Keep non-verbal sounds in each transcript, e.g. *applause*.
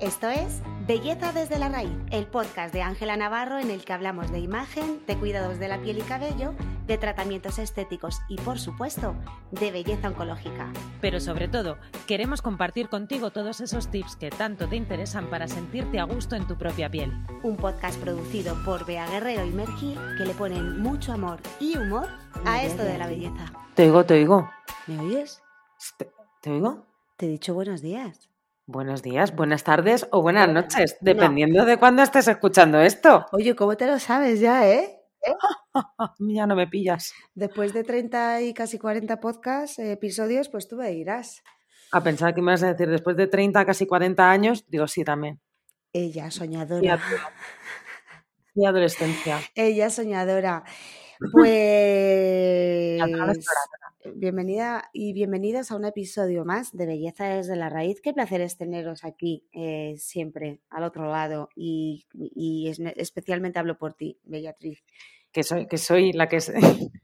Esto es Belleza desde la raíz, el podcast de Ángela Navarro en el que hablamos de imagen, de cuidados de la piel y cabello, de tratamientos estéticos y, por supuesto, de belleza oncológica. Pero sobre todo, queremos compartir contigo todos esos tips que tanto te interesan para sentirte a gusto en tu propia piel. Un podcast producido por Bea Guerrero y Mergil que le ponen mucho amor y humor a esto de la belleza. Te oigo, te oigo. ¿Me oyes? ¿Te, te oigo? Te he dicho buenos días. Buenos días, buenas tardes o buenas noches, dependiendo de cuándo estés escuchando esto. Oye, ¿cómo te lo sabes ya, eh? *laughs* ya no me pillas. Después de 30 y casi 40 podcasts, eh, episodios, pues tú me dirás. A pensar que me vas a decir después de 30, casi 40 años, digo sí también. Ella, soñadora. Mi adolescencia. Ella, soñadora. *laughs* Pues bienvenida y bienvenidos a un episodio más de Belleza desde la Raíz. Qué placer es teneros aquí eh, siempre al otro lado y, y es, especialmente hablo por ti, Bellatriz. Que soy, que soy la que es, *laughs*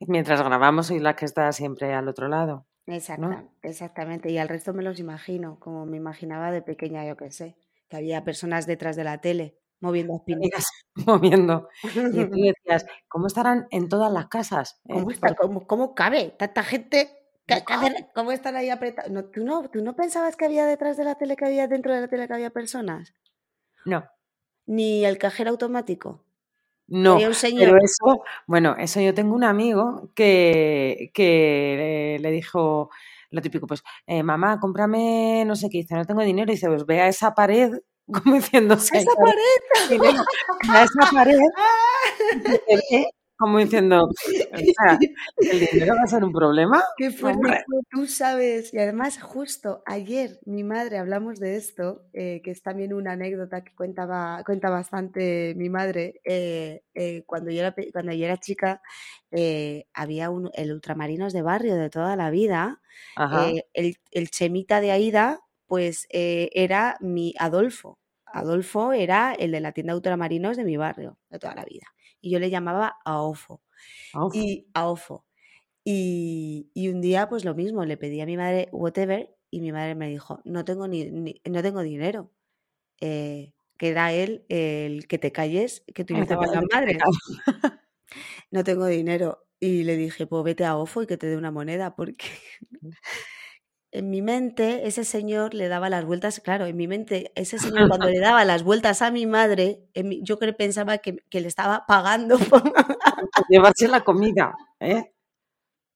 mientras grabamos soy la que está siempre al otro lado. Exacta, ¿no? Exactamente, y al resto me los imagino, como me imaginaba de pequeña, yo que sé, que había personas detrás de la tele moviendo espinillas. *laughs* moviendo. Y tú *laughs* decías, ¿cómo estarán en todas las casas? ¿Cómo, está, cómo, cómo cabe tanta gente? ¿Cómo están ahí apretados? No, ¿tú, no, ¿Tú no pensabas que había detrás de la tele, que había dentro de la tele, que había personas? No. ¿Ni el cajero automático? No, pero eso, bueno, eso yo tengo un amigo que, que le dijo lo típico, pues, eh, mamá, cómprame no sé qué, dice, no tengo dinero, y dice, pues ve a esa pared como diciendo esa pared. A esa pared *laughs* como diciendo el dinero va a ser un problema qué fuerte tú sabes y además justo ayer mi madre hablamos de esto eh, que es también una anécdota que cuenta, cuenta bastante mi madre eh, eh, cuando yo era cuando yo era chica había un, el ultramarinos de barrio de toda la vida el, el chemita de Aida pues eh, era mi Adolfo. Adolfo era el de la tienda de ultramarinos de mi barrio, de toda la vida. Y yo le llamaba Aofo. Aofo. Y Aofo. Y, y, un día, pues lo mismo, le pedí a mi madre whatever y mi madre me dijo, no tengo, ni, ni no tengo dinero. Eh, que era él el que te calles, que utilizaban las madres. *laughs* no tengo dinero. Y le dije, pues vete a Ofo y que te dé una moneda, porque en mi mente ese señor le daba las vueltas, claro, en mi mente ese señor cuando le *laughs* daba las vueltas a mi madre, mi, yo creo pensaba que, que, le estaba pagando por llevarse la comida, ¿eh?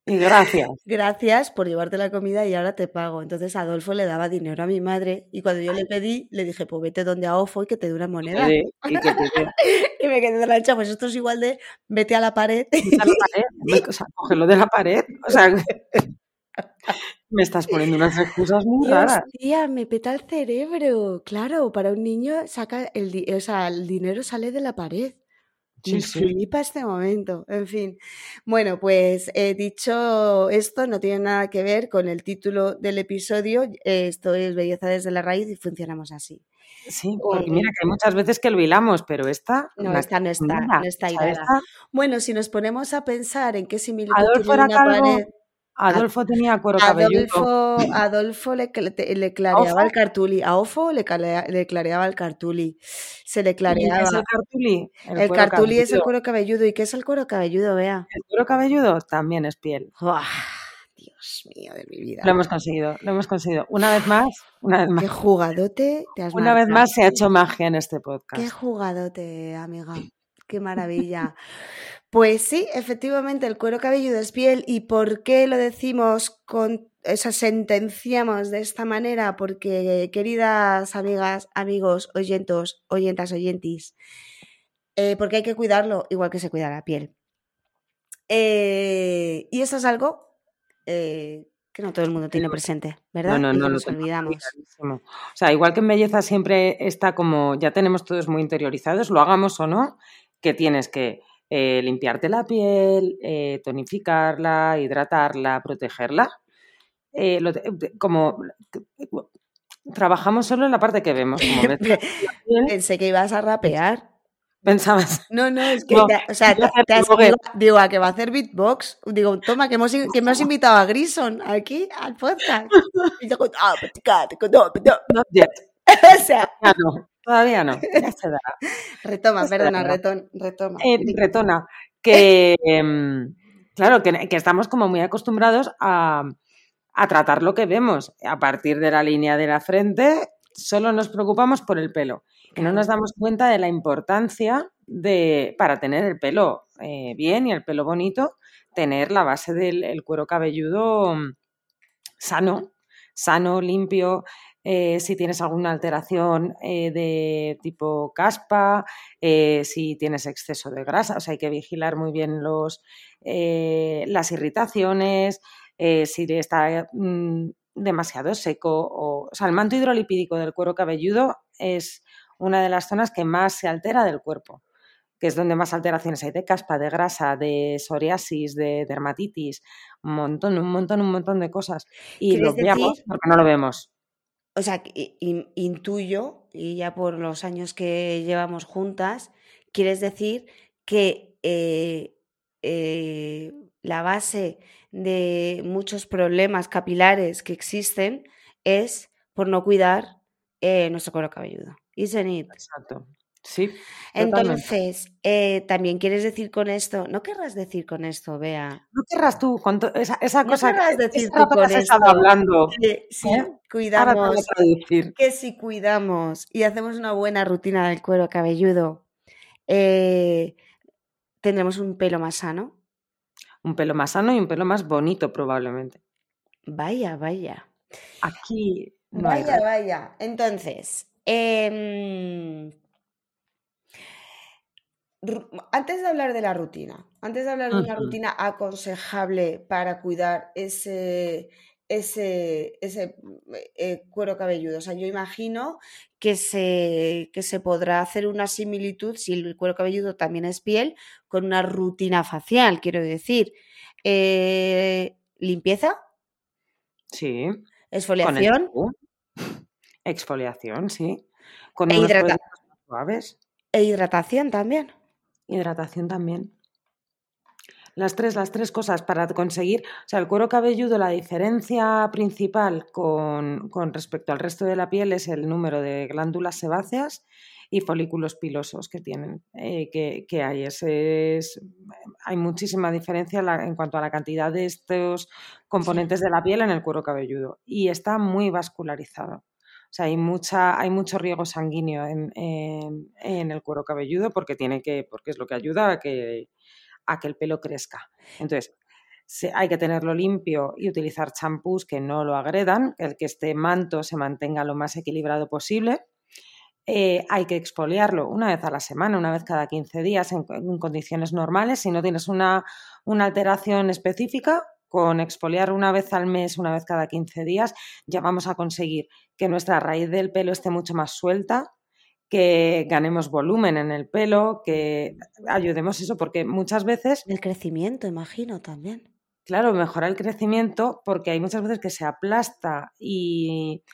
Y gracias. *laughs* Gracias por llevarte la comida y ahora te pago. Entonces Adolfo le daba dinero a mi madre y cuando yo le pedí, le dije, pues vete donde a Ofo y que te dé una moneda. Y, y, que te *laughs* y me quedé de la hecha, pues esto es igual de vete a la pared. A la pared, o sea, cógelo de la pared. O sea, me estás poniendo unas excusas muy raras. Tía, me peta el cerebro. Claro, para un niño saca el, o sea, el dinero sale de la pared. Sí, me sí. flipa este momento. En fin. Bueno, pues he dicho esto, no tiene nada que ver con el título del episodio. Esto es Belleza desde la raíz y funcionamos así. Sí, porque mira que hay muchas veces que lo hilamos, pero esta. No, esta no está, no está hilada. Bueno, si nos ponemos a pensar en qué similitud tiene una calvo. pared. Adolfo tenía cuero cabelludo. Adolfo, Adolfo le, le, clareaba ¿Ofo? el cartuli. A Ofo le, clareaba el cartuli. Se le ¿Y clareaba. es el cartuli? El, cartuli es el cuero cabelludo. ¿Y qué es el cuero cabelludo, Vea? El cuero cabelludo también es piel. ¡Uah! Dios mío de mi vida. Lo hemos conseguido, lo hemos conseguido. Una vez más, una vez Qué más. jugadote te has Una vez más se ha hecho magia en este Qué podcast. jugadote, amiga. Qué maravilla. Pues sí, efectivamente, el cuero cabelludo es piel. ¿Y por qué lo decimos con esa sentenciamos de esta manera? Porque, queridas amigas, amigos, oyentos, oyentas, oyentis, eh, porque hay que cuidarlo igual que se cuida la piel. Eh, y eso es algo eh, que no todo el mundo tiene presente, ¿verdad? No, no, Y no, nos olvidamos. O sea, igual que en belleza siempre está como, ya tenemos todos muy interiorizados, lo hagamos o no, que tienes que eh, limpiarte la piel, eh, tonificarla, hidratarla, protegerla. Eh, lo como trabajamos solo en la parte que vemos. Como *laughs* Pensé que ibas a rapear. pensabas, No, no, es que, No, te- o sea, voy a te, hacer te has digo, digo, a que va a hacer beatbox. Digo, toma, que hemos, que hemos *laughs* invitado a Grison aquí al podcast. *laughs* Y yo, "Ah, tica, no, no". o sea, no, todavía no. Ya se dará. *laughs* retoma, perdona, reton- retoma. Eh, retona, que em, claro, que, que estamos como muy acostumbrados a, a tratar lo que vemos. A partir de la línea de la frente, solo nos preocupamos por el pelo. Y no nos damos cuenta de la importancia de, para tener el pelo eh, bien y el pelo bonito, tener la base del el cuero cabelludo mm, sano, sano, limpio. Eh, si tienes alguna alteración eh, de tipo caspa, eh, si tienes exceso de grasa, o sea, hay que vigilar muy bien los, eh, las irritaciones, si está mm, demasiado seco. O, o sea, el manto hidrolipídico del cuero cabelludo es una de las zonas que más se altera del cuerpo, que es donde más alteraciones hay de caspa, de grasa, de psoriasis, de dermatitis, un montón, un montón, un montón de cosas. Y ¿Quieres lo veamos porque no lo vemos. O sea, in- intuyo, y ya por los años que llevamos juntas, quieres decir que eh, eh, la base de muchos problemas capilares que existen es por no cuidar eh, nuestro cuero cabelludo. Isn't it? Exacto. Sí. Entonces, eh, también quieres decir con esto, ¿no querrás decir con esto, Bea? ¿No querrás tú con to- esa, esa ¿No cosa querrás que decir tú con has estado esto? hablando? Que si ¿Eh? Ahora te voy cuidamos que si cuidamos y hacemos una buena rutina del cuero cabelludo, eh, tendremos un pelo más sano. Un pelo más sano y un pelo más bonito, probablemente. Vaya, vaya. Aquí no hay Vaya, vaya. Entonces, ru- antes de hablar de la rutina, antes de hablar de una rutina aconsejable para cuidar ese, ese, ese eh, cuero cabelludo, o sea, yo imagino que se, que se podrá hacer una similitud, si el cuero cabelludo también es piel, con una rutina facial, quiero decir. Eh, limpieza, Sí. El exfoliación. sí. Con E unos hidrata- suaves. E hidratación también. Hidratación también. Las tres, las tres cosas para conseguir, o sea, el cuero cabelludo, la diferencia principal con, con respecto al resto de la piel es el número de glándulas sebáceas y folículos pilosos que tienen, eh, que, que hay. Ese es- hay muchísima diferencia en cuanto a la cantidad de estos componentes de la piel en el cuero cabelludo y está muy vascularizado. Sea, hay, mucha, hay mucho riego sanguíneo en, el cuero cabelludo porque, tiene que, porque es lo que ayuda a que, el pelo crezca. Entonces, hay que tenerlo limpio y utilizar champús que no lo agredan, el que este manto se mantenga lo más equilibrado posible. Eh, hay que exfoliarlo una vez a la semana, una vez cada 15 días en, en condiciones normales. Si no tienes una, una alteración específica, con exfoliar una vez al mes, una vez cada 15 días, ya vamos a conseguir que nuestra raíz del pelo esté mucho más suelta, que ganemos volumen en el pelo, que ayudemos eso, porque muchas veces El crecimiento, imagino también. Claro, mejora el crecimiento porque hay muchas veces que se aplasta y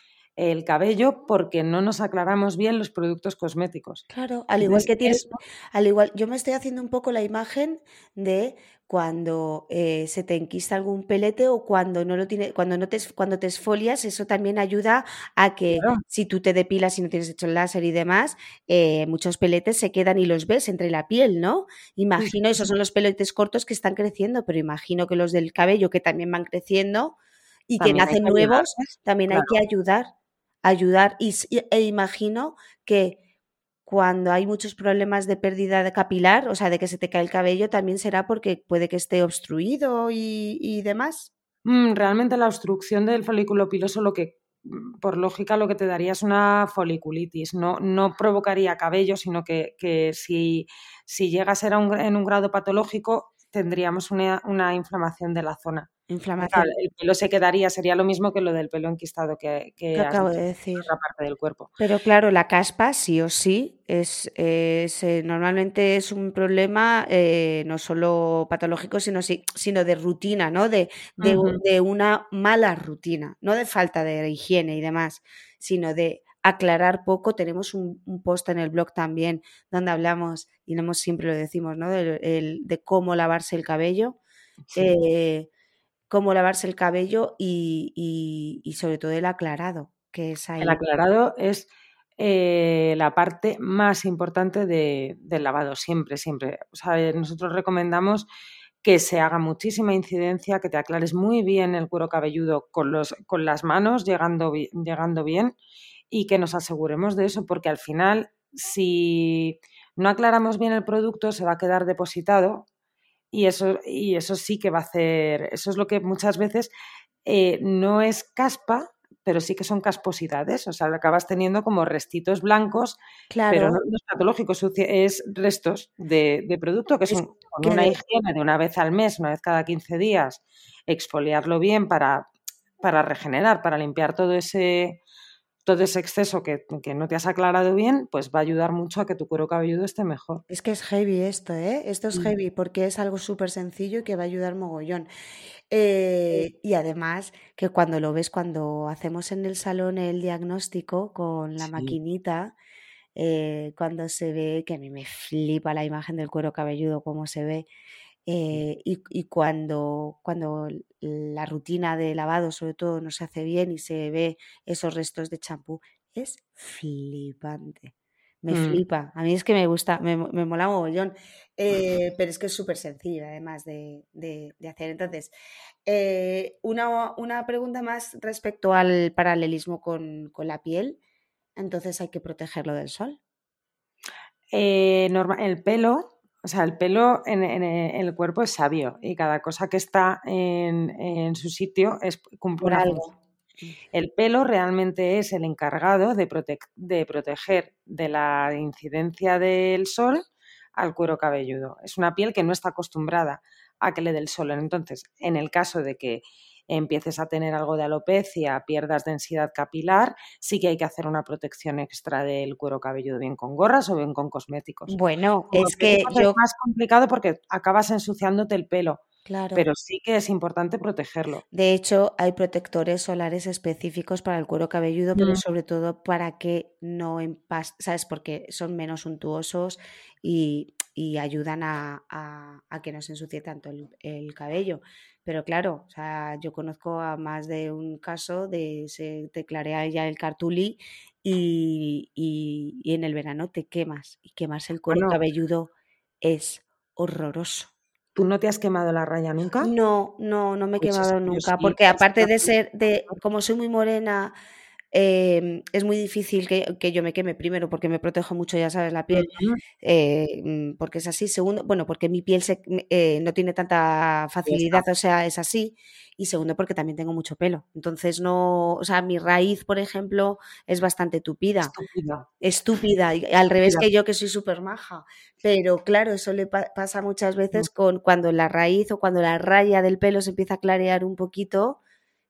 el cabello porque no nos aclaramos bien los productos cosméticos. Claro, al igual que tienes, al igual, yo me estoy haciendo un poco la imagen de cuando eh, se te enquista algún pelete o cuando no lo tiene, cuando no te, cuando te esfolias, eso también ayuda a que Claro. si tú te depilas y no tienes hecho el láser y demás, eh, muchos peletes se quedan y los ves entre la piel, ¿no? Imagino, esos son los peletes cortos que están creciendo, pero imagino que los del cabello que también van creciendo y que También nacen nuevos, también hay que ayudar, ayudar. Y, e imagino que cuando hay muchos problemas de pérdida de capilar, o sea, de que se te cae el cabello, también será porque puede que esté obstruido y, y demás. Mm, Realmente la obstrucción del folículo piloso lo que, mm, por lógica, lo que te daría es una foliculitis. No, no provocaría cabello, sino que, que si, si llega a ser un en un grado patológico, tendríamos una, una inflamación de la zona. Inflamación, el pelo se quedaría, sería lo mismo que lo del pelo enquistado que, que acabo de en decir. otra parte del cuerpo. Pero claro, la caspa sí o sí es, es, eh, normalmente es un problema eh, no solo patológico, sino, sino de rutina, ¿no? De, de, una mala rutina, no de falta de higiene y demás, sino de aclarar poco. Tenemos un, un post en el blog también donde hablamos, y no hemos- siempre lo decimos, ¿no? El- de cómo lavarse el cabello. Sí. eh, cómo lavarse el cabello y, y- y sobre todo el aclarado, que es ahí. El aclarado es eh, la parte más importante de- del lavado, siempre, siempre. O sea, eh, nosotros recomendamos que se haga muchísima incidencia, que te aclares muy bien el cuero cabelludo con, los, con las manos llegando, llegando bien y que nos aseguremos de eso, porque al final, si no aclaramos bien el producto, se va a quedar depositado y eso, y eso sí que va a hacer, eso es lo que muchas veces eh, no es caspa, pero sí que son casposidades, o sea, acabas teniendo como restitos blancos, Claro. pero no, es patológico, es, restos de, de producto que Es son con que una higiene de una vez al mes, una vez cada 15 días, exfoliarlo bien para, para regenerar, para limpiar todo ese, todo ese exceso que, que no te has aclarado bien, pues va a ayudar mucho a que tu cuero cabelludo esté mejor. Es que es heavy esto, ¿eh? Esto es Mm. heavy porque es algo súper sencillo y que va a ayudar mogollón. Eh, y además que cuando lo ves, cuando hacemos en el salón el diagnóstico con la Sí. maquinita, eh, cuando se ve, que a mí me flipa la imagen del cuero cabelludo, cómo se ve, eh, y, y cuando, cuando la rutina de lavado, sobre todo, no se hace bien y se ve esos restos de champú, es flipante. Me Mm. flipa. A mí es que me gusta, me, me mola mogollón. *laughs* Eh, pero es que es súper sencillo, además de, de- de hacer. Entonces, eh, una, una pregunta más respecto al paralelismo con, con la piel. Entonces hay que protegerlo del sol. Eh, norma- el pelo, o sea, el pelo en, en- en el cuerpo es sabio y cada cosa que está en, en su sitio es, cumple algo. El pelo realmente es el encargado de, prote- de proteger de la incidencia del sol al cuero cabelludo. Es una piel que no está acostumbrada a que le dé el sol. Entonces, en el caso de que empieces a tener algo de alopecia, pierdas densidad capilar, sí que hay que hacer una protección extra del cuero cabelludo, bien con gorras o bien con cosméticos. Bueno, es que yo, es más complicado porque acabas ensuciándote el pelo, claro. pero sí que es importante protegerlo. De hecho, hay protectores solares específicos para el cuero cabelludo, pero Mm. sobre todo para que no empas, ¿sabes? Porque son menos suntuosos y, y ayudan a, a- a que no se ensucie tanto el, el cabello. Pero claro, o sea, yo conozco a más de un caso de se te clarea ya el cartulí y, y- y en el verano te quemas. Y quemarse el cuero Bueno, cabelludo es horroroso. ¿tú no te has quemado la raya nunca? No, no, no me he Pues es quemado nunca, porque aparte de ser de, *laughs* como soy muy morena, em, es muy difícil que, que yo me queme primero, porque me protejo mucho, ya sabes, la piel, eh, mm, porque es así. Segundo, bueno, porque mi piel se, eh, no tiene tanta facilidad, o sea, es así. Y segundo, porque también tengo mucho pelo. Entonces no, o sea, mi raíz, por ejemplo, es bastante tupida Estúpida. estúpida, y al revés Estúpida. que yo que soy súper maja. Pero claro, eso le pa- pasa muchas veces con cuando la raíz o cuando la raya del pelo se empieza a clarear un poquito,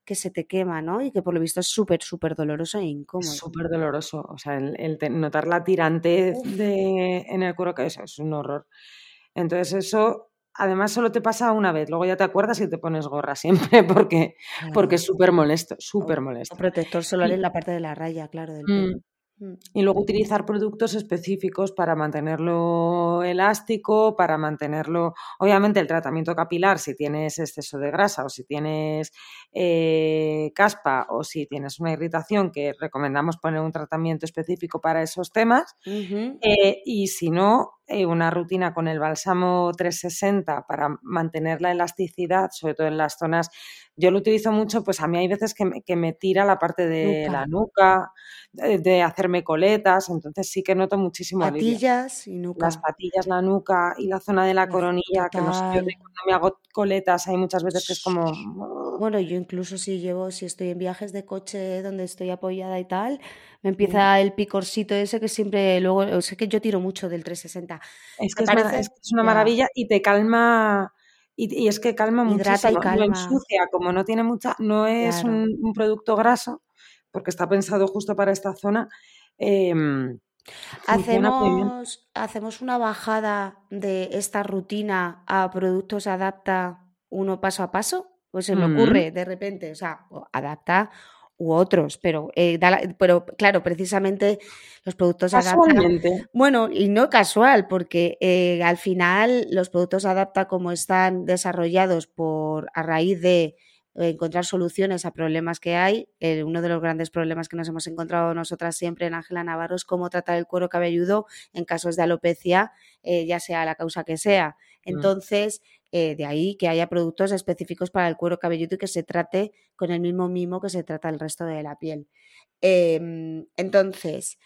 que se te quema, ¿no? Y que por lo visto es súper, súper doloroso e incómodo. súper doloroso. O sea, el, el te- notar la tirantez Uf, de, en el cuero, que eso es un horror. Entonces, eso además solo te pasa una vez. Luego ya te acuerdas y te pones gorra *laughs* siempre porque, porque es súper molesto, súper molesto. protector solar en la parte de la raya, claro, del pelo. Mm. Y luego utilizar productos específicos para mantenerlo elástico, para mantenerlo, obviamente el tratamiento capilar, si tienes exceso de grasa o si tienes eh, caspa o si tienes una irritación, que recomendamos poner un tratamiento específico para esos temas. Eh, y si no, eh, una rutina con el bálsamo 360 para mantener la elasticidad, sobre todo en las zonas. Yo lo utilizo mucho, pues a mí hay veces que me, que me tira la parte de la Nuca, de, de hacerme coletas, entonces sí que noto muchísimo alivio. patillas y Las nuca. patillas, la nuca y la zona de la La- coronilla, que no sé, yo cuando me hago coletas hay muchas veces que es como... Bueno, yo incluso si llevo, si estoy en viajes de coche donde estoy apoyada y tal, me empieza el picorcito ese que siempre luego, o sea que yo tiro mucho del 360. Es que es, parece, es que es una ya, maravilla y te calma, y, y es que calma hidrata y muchísimo, no calma, ensucia, como no tiene mucha, no es claro. un, un producto graso, porque está pensado justo para esta zona, em. Hacemos, hacemos una bajada de esta rutina a productos adapta uno paso a paso, pues se me Mm, ocurre de repente, o sea, adapta u otros, pero, eh, da la- pero claro, precisamente los productos adapta, Casualmente, bueno, y no casual, porque eh, al final los productos adapta como están desarrollados por a raíz de encontrar soluciones a problemas que hay. Eh, uno de los grandes problemas que nos hemos encontrado nosotras siempre en Ángela Navarro es cómo tratar el cuero cabelludo en casos de alopecia, eh, ya sea la causa que sea. Mm. Entonces, eh, de ahí que haya productos específicos para el cuero cabelludo y que se trate con el mismo mimo que se trata el resto de la piel. Em, entonces,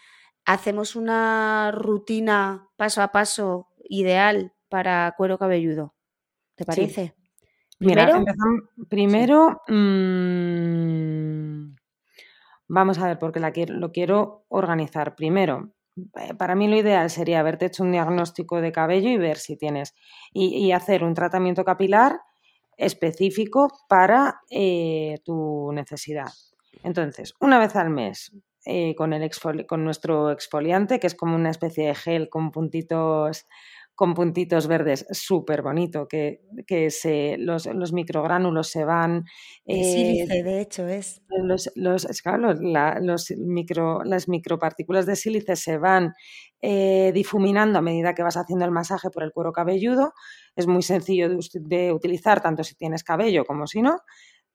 hacemos una rutina paso a paso ideal para cuero cabelludo. ¿Te parece? Primero, primero mm, vamos a ver, porque la quiero, lo quiero organizar. Primero, para mí lo ideal sería haberte hecho un diagnóstico de cabello y ver si tienes, y, hacer un tratamiento capilar específico para eh, tu necesidad. Entonces, una vez al mes, eh, con, el con nuestro exfoliante, que es como una especie de gel con puntitos con puntitos verdes, súper bonito, que, que se, los, los, microgránulos se van... Eh, de hecho, es. Los, los, claro, los micro, las micropartículas de sílice se van eh, difuminando a medida que vas haciendo el masaje por el cuero cabelludo. Es muy sencillo de, utilizar, tanto si tienes cabello como si no.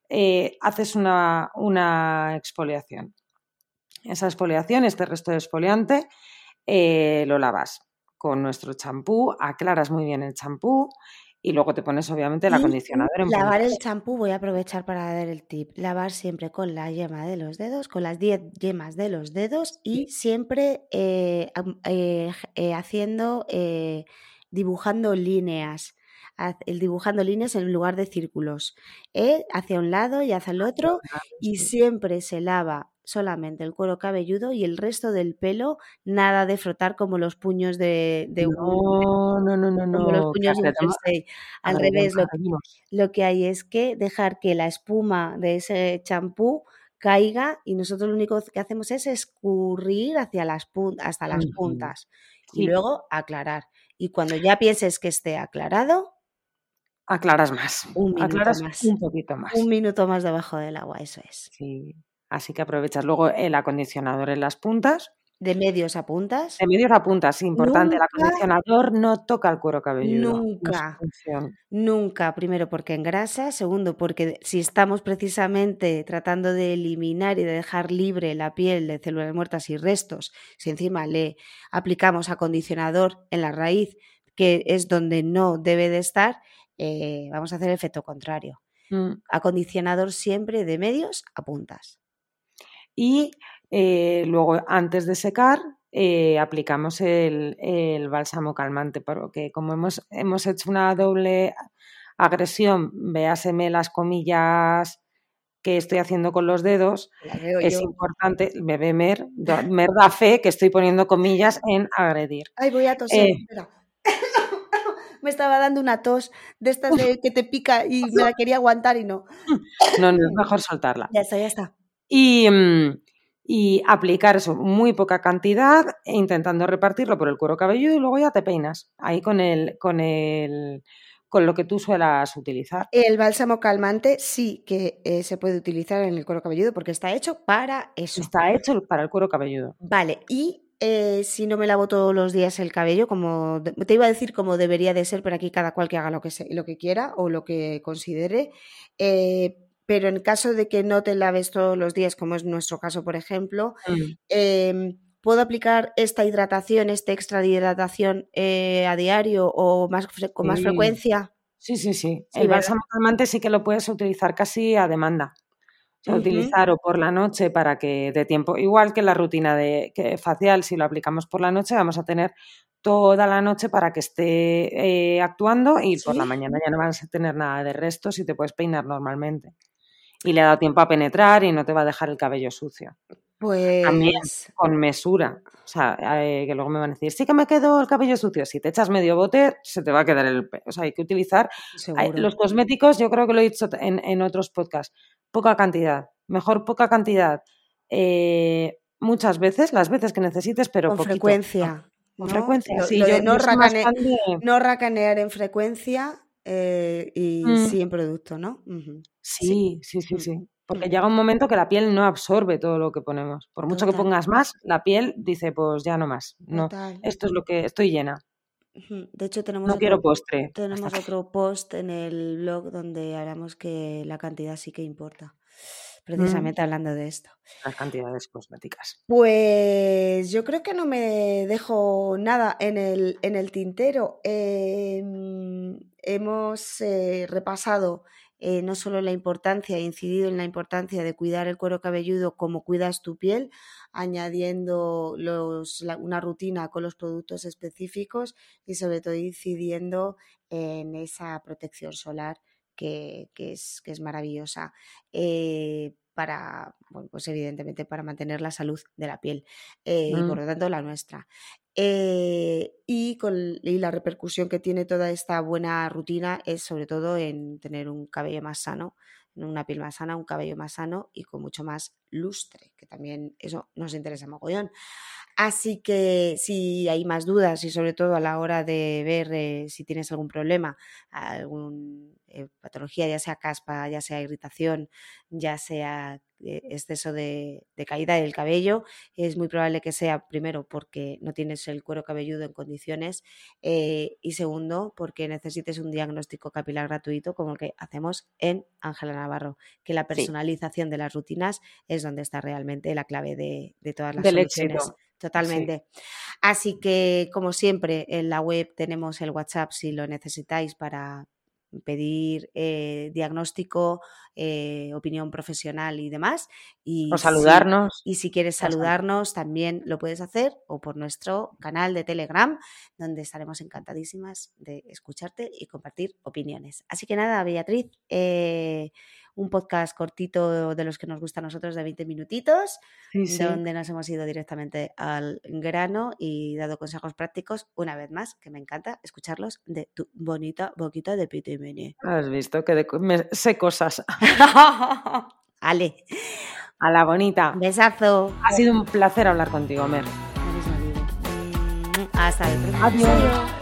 Eh, haces una, una exfoliación. Esa exfoliación, este resto de exfoliante, lo lavas con nuestro champú, aclaras muy bien el champú y luego te pones obviamente el acondicionador en Lavar el champú, voy a aprovechar para dar el tip. Lavar siempre con la yema de los dedos, con las 10 yemas de los dedos y siempre eh, eh, eh, haciendo, dibujando líneas. El dibujando líneas en lugar de círculos, hacia un lado y hacia el otro, y siempre se lava solamente el cuero cabelludo y el resto del pelo, nada de frotar como los puños de, de no, no, no, no, no. los puños de Al revés, lo, lo, que hay es que dejar que la espuma de ese champú caiga y nosotros lo único que hacemos es escurrir hacia las hasta las puntas y luego aclarar. Y cuando ya pienses que esté aclarado, aclaras más. Un minuto aclaras más. un poquito más. Un minuto más debajo del agua, eso es. Sí. Así que aprovechas luego el acondicionador en las puntas. De medios a puntas. De medios a puntas, importante. el acondicionador no toca el cuero cabelludo. Nunca. nunca. Primero porque engrasa. Segundo porque si estamos precisamente tratando de eliminar y de dejar libre la piel de células muertas y restos, si encima le aplicamos acondicionador en la raíz, que es donde no debe de estar, eh, vamos a hacer el efecto contrario. Mm. Acondicionador siempre de medios a puntas y eh, luego antes de secar eh, aplicamos el, bálsamo calmante, porque como hemos, hemos hecho una doble agresión, véaseme las comillas que estoy haciendo con los dedos, es importante, bebé Mer, Mer da fe que estoy poniendo comillas en agredir. Ay, voy a toser, eh, *laughs* me estaba dando una tos de estas de que te pica y me la quería aguantar y no. *laughs* No, no es mejor soltarla. Ya está, ya está. Mm, y, aplicar eso, muy poca cantidad, intentando repartirlo por el cuero cabelludo y luego ya te peinas ahí con el, con el, con lo que tú suelas utilizar. El bálsamo calmante sí que eh, se puede utilizar en el cuero cabelludo porque está hecho para eso. Está hecho para el cuero cabelludo. Vale, y eh, si no me lavo todos los días el cabello, como te iba a decir como debería de ser, pero aquí cada cual que haga lo que, lo que quiera o lo que considere. Eh, pero en caso de que no te laves todos los días, como es nuestro caso, por ejemplo, mm. em, ¿puedo aplicar esta hidratación, este extra de hidratación eh, a diario o más con más frecuencia? Sí, sí, sí. el bálsamo calmante sí que lo puedes utilizar casi a demanda. O utilizar o por la noche para que de tiempo, igual que la rutina de facial, si lo aplicamos por la noche, vamos a tener toda la noche para que esté eh, actuando y por la mañana ya no vas a tener nada de restos y te puedes peinar normalmente y le ha dado tiempo a penetrar y no te va a dejar el cabello sucio. Pues. También con mesura. O sea, eh, que luego me van a decir, sí que me quedó el cabello sucio. Si te echas medio bote, se te va a quedar el. O sea, hay que utilizar. los cosméticos, yo creo que lo he dicho en, otros podcasts. Poca cantidad. Mejor poca cantidad. Eh, muchas veces, las veces que necesites, pero con poquito. frecuencia. Con frecuencia. sí, yo, no, no racanear en frecuencia eh, y mm. sí en producto, ¿no? sí, sí, sí, sí, Porque llega un momento que la piel no absorbe todo lo que ponemos. Por mucho que pongas más, la piel dice, pues ya no más. No, esto es lo que estoy llena. De hecho, tenemos, No otro, quiero postre. tenemos Hasta otro post en el blog donde hablamos que la cantidad sí que importa. Mm, Precisamente hablando de esto. las cantidades cosméticas. Pues yo creo que no me dejo nada en el, en el tintero. Em, hemos eh, repasado eh, no solo la importancia, incidido en la importancia de cuidar el cuero cabelludo como cuidas tu piel, añadiendo los, la- una rutina con los productos específicos y sobre todo incidiendo en esa protección solar que, que es, que es maravillosa. eh, para, bueno, pues evidentemente para mantener la salud de la piel eh, y por Mm, lo tanto la nuestra. Eh, y, con, y la repercusión que tiene toda esta buena rutina es sobre todo en tener un cabello más sano, una piel más sana, un cabello más sano y con mucho más lustre, que también eso nos interesa mogollón. Así que si hay más dudas y sobre todo a la hora de ver eh, si tienes algún problema, alguna patología, ya sea caspa, ya sea irritación, ya sea eh, exceso de, de caída del cabello, es muy probable que sea primero porque no tienes el cuero cabelludo en condiciones eh, y segundo porque necesites un diagnóstico capilar gratuito como el que hacemos en Ángela Navarro, que la sí, personalización de las rutinas es donde está realmente la clave de, de todas las del soluciones. éxito. Sí. Totalmente. Así que, como siempre, en la web tenemos el WhatsApp si lo necesitáis para pedir eh, diagnóstico, eh, opinión profesional y demás. O Y si, saludarnos. y si quieres saludarnos, también lo puedes hacer o por nuestro canal de Telegram, donde estaremos encantadísimas de escucharte y compartir opiniones. Así que nada, Beatriz, eh, un podcast cortito de los que nos gusta a nosotros de 20 minutitos, Sí, sí. donde nos hemos ido directamente al grano y dado consejos prácticos, una vez más, que me encanta escucharlos de tu bonita boquita de pitimini. Has visto que de me sé cosas. *laughs* Ale, A la bonita. besazo. Ha sido un placer hablar contigo, Mer. Hasta el próximo Adiós.